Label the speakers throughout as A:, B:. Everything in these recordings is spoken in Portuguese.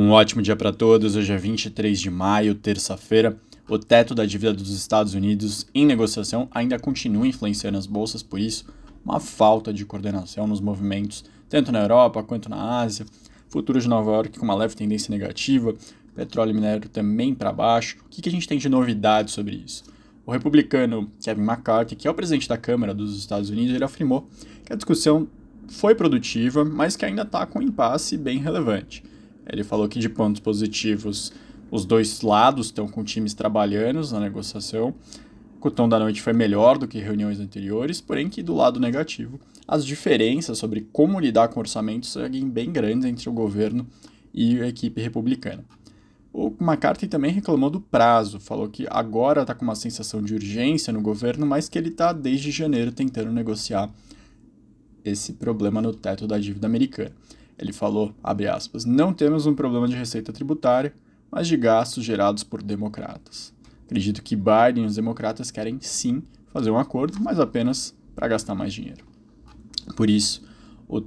A: Um ótimo dia para todos. Hoje é 23 de maio, terça-feira. O teto da dívida dos Estados Unidos em negociação ainda continua influenciando as bolsas, por isso, uma falta de coordenação nos movimentos, tanto na Europa quanto na Ásia. Futuro de Nova York com uma leve tendência negativa, petróleo e minério também para baixo. O que, a gente tem de novidade sobre isso? O republicano Kevin McCarthy, que é o presidente da Câmara dos Estados Unidos, ele afirmou que a discussão foi produtiva, mas que ainda está com um impasse bem relevante. Ele falou que de pontos positivos, os dois lados estão com times trabalhando na negociação. O tom da noite foi melhor do que reuniões anteriores, porém que do lado negativo, as diferenças sobre como lidar com orçamentos seguem bem grandes entre o governo e a equipe republicana. O McCarthy também reclamou do prazo, falou que agora está com uma sensação de urgência no governo, mas que ele está desde janeiro tentando negociar esse problema no teto da dívida americana. Ele falou, aspas, não temos um problema de receita tributária, mas de gastos gerados por democratas. Acredito que Biden e os democratas querem sim fazer um acordo, mas apenas para gastar mais dinheiro. Por isso, o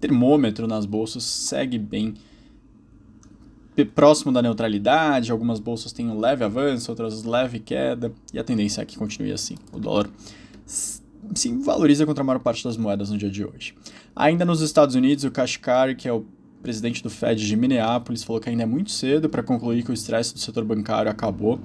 A: termômetro nas bolsas segue bem próximo da neutralidade, algumas bolsas têm um leve avanço, outras leve queda, e a tendência é que continue assim. O dólar se valoriza contra a maior parte das moedas no dia de hoje. Ainda nos Estados Unidos, o Kashkar, que é o presidente do Fed de Minneapolis, falou que ainda é muito cedo para concluir que o estresse do setor bancário acabou.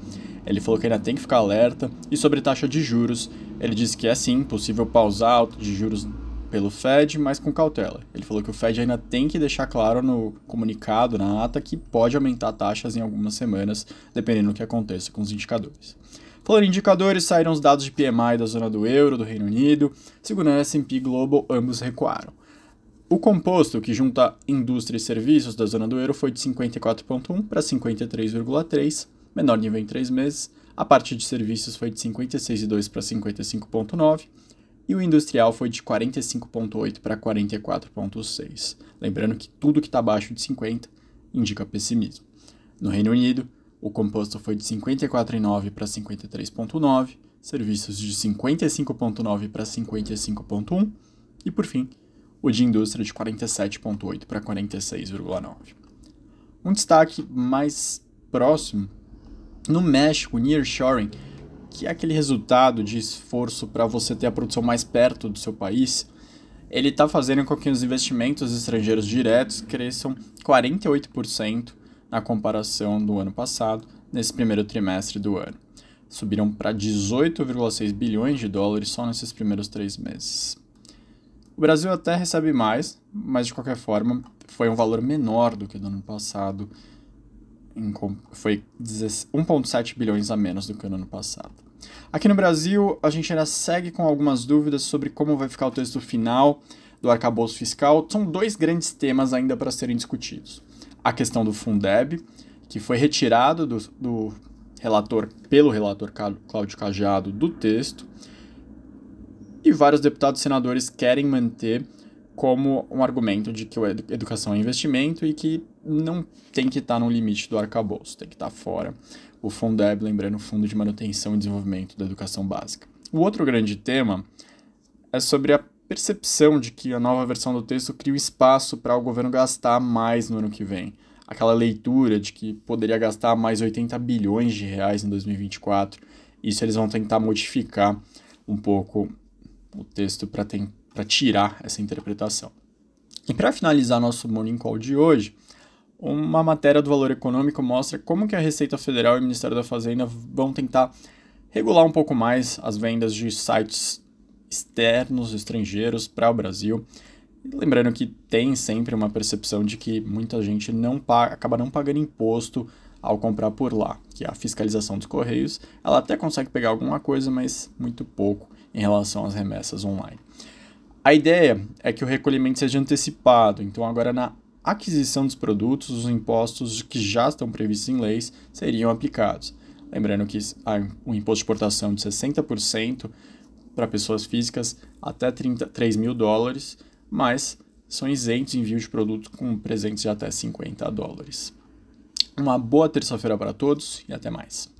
A: Ele falou que ainda tem que ficar alerta. E sobre taxa de juros, ele disse que é sim possível pausar alta de juros pelo Fed, mas com cautela. Ele falou que o Fed ainda tem que deixar claro no comunicado, na ata, que pode aumentar taxas em algumas semanas, dependendo do que aconteça com os indicadores. Falando em indicadores, saíram os dados de PMI da zona do euro, do Reino Unido, segundo a S&P Global, ambos recuaram. O composto, que junta indústria e serviços da zona do euro, foi de 54,1 para 53,3, menor nível em três meses. A parte de serviços foi de 56,2 para 55,9 e o industrial foi de 45,8 para 44,6. Lembrando que tudo que está abaixo de 50 indica pessimismo. No Reino Unido, o composto foi de 54,9 para 53,9, serviços de 55,9 para 55,1 e, por fim, o de indústria de 47,8 para 46,9. Um destaque mais próximo, no México, nearshoring, que é aquele resultado de esforço para você ter a produção mais perto do seu país, ele está fazendo com que os investimentos estrangeiros diretos cresçam 48% na comparação do ano passado, nesse primeiro trimestre do ano. Subiram para 18,6 bilhões de dólares só nesses primeiros três meses. O Brasil até recebe mais, mas de qualquer forma foi um valor menor do que no ano passado. Foi 1,7 bilhões a menos do que no ano passado. Aqui no Brasil, a gente ainda segue com algumas dúvidas sobre como vai ficar o texto final do arcabouço fiscal. São dois grandes temas ainda para serem discutidos a questão do Fundeb, que foi retirado do, do relator, pelo relator Cláudio Cajado do texto, e vários deputados e senadores querem manter como um argumento de que a educação é investimento e que não tem que estar no limite do arcabouço, tem que estar fora. O Fundeb, lembrando, o Fundo de Manutenção e Desenvolvimento da Educação Básica. O outro grande tema é sobre a percepção de que a nova versão do texto cria espaço para o governo gastar mais no ano que vem. Aquela leitura de que poderia gastar mais 80 bilhões de reais em 2024. Isso eles vão tentar modificar um pouco o texto para tirar essa interpretação. E para finalizar nosso Morning Call de hoje, uma matéria do Valor Econômico mostra como que a Receita Federal e o Ministério da Fazenda vão tentar regular um pouco mais as vendas de sites externos, estrangeiros para o Brasil. Lembrando que tem sempre uma percepção de que muita gente não paga, acaba não pagando imposto ao comprar por lá, que é a fiscalização dos correios, ela até consegue pegar alguma coisa, mas muito pouco em relação às remessas online. A ideia é que o recolhimento seja antecipado, então agora na aquisição dos produtos, os impostos que já estão previstos em leis seriam aplicados. Lembrando que o imposto de exportação de 60% para pessoas físicas até 33 mil dólares, mas são isentos envio de produtos com presentes de até 50 dólares. Uma boa terça-feira para todos e até mais.